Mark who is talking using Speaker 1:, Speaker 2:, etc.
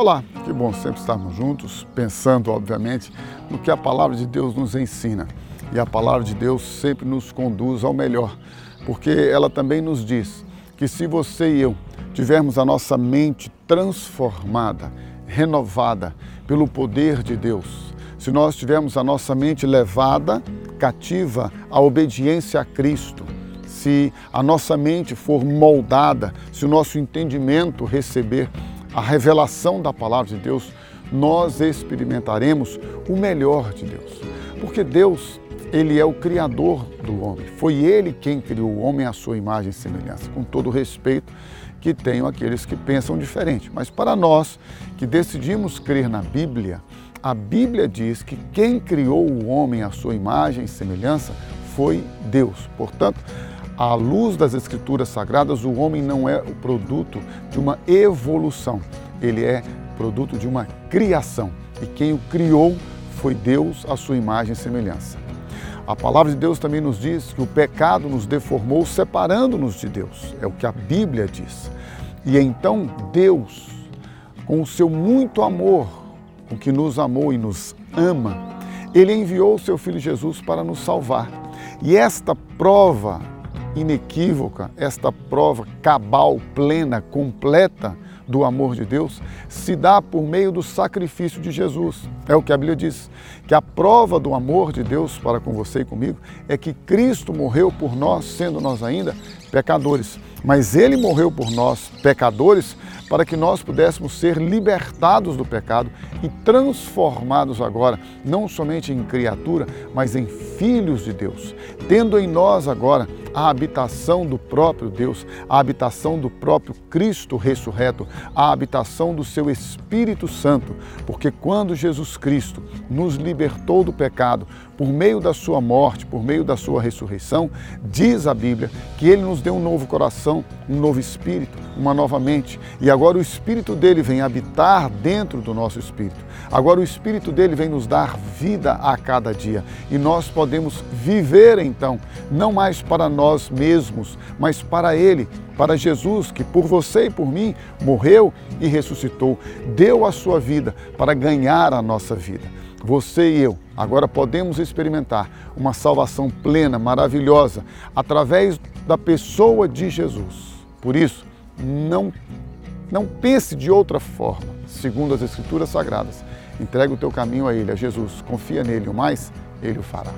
Speaker 1: Olá, que bom sempre estarmos juntos, pensando, obviamente, no que a palavra de Deus nos ensina. E a palavra de Deus sempre nos conduz ao melhor, porque ela também nos diz que se você e eu tivermos a nossa mente transformada, renovada pelo poder de Deus, se nós tivermos a nossa mente levada cativa à obediência a Cristo, se a nossa mente for moldada, se o nosso entendimento receber a revelação da palavra de Deus, nós experimentaremos o melhor de Deus. Porque Deus, ele é o criador do homem. Foi ele quem criou o homem à sua imagem e semelhança. Com todo o respeito que tenho aqueles que pensam diferente, mas para nós que decidimos crer na Bíblia, a Bíblia diz que quem criou o homem à sua imagem e semelhança foi Deus. Portanto, à luz das Escrituras Sagradas, o homem não é o produto de uma evolução, ele é produto de uma criação. E quem o criou foi Deus, à sua imagem e semelhança. A palavra de Deus também nos diz que o pecado nos deformou, separando-nos de Deus. É o que a Bíblia diz. E então Deus, com o seu muito amor, com que nos amou e nos ama, ele enviou o seu filho Jesus para nos salvar. E esta prova inequívoca, esta prova cabal, plena, completa do amor de Deus, se dá por meio do sacrifício de Jesus. É o que a Bíblia diz, que a prova do amor de Deus para com você e comigo é que Cristo morreu por nós, sendo nós ainda pecadores. Mas ele morreu por nós, pecadores, para que nós pudéssemos ser libertados do pecado e transformados agora, não somente em criatura, mas em filhos de Deus, tendo em nós agora a habitação do próprio Deus, a habitação do próprio Cristo ressurreto, a habitação do seu Espírito Santo, porque quando Jesus Cristo nos libertou do pecado por meio da sua morte, por meio da sua ressurreição, diz a Bíblia que ele nos deu um novo coração, um novo espírito, uma nova mente, e agora o espírito dele vem habitar dentro do nosso espírito. Agora o espírito dele vem nos dar vida a cada dia, e nós podemos viver então, não mais para nós mesmos, mas para Ele, para Jesus, que por você e por mim morreu e ressuscitou, deu a sua vida para ganhar a nossa vida. Você e eu agora podemos experimentar uma salvação plena, maravilhosa, através da pessoa de Jesus. Por isso, não, não pense de outra forma, segundo as Escrituras Sagradas. Entrega o teu caminho a Ele, a Jesus. Confia nele, o mais Ele o fará.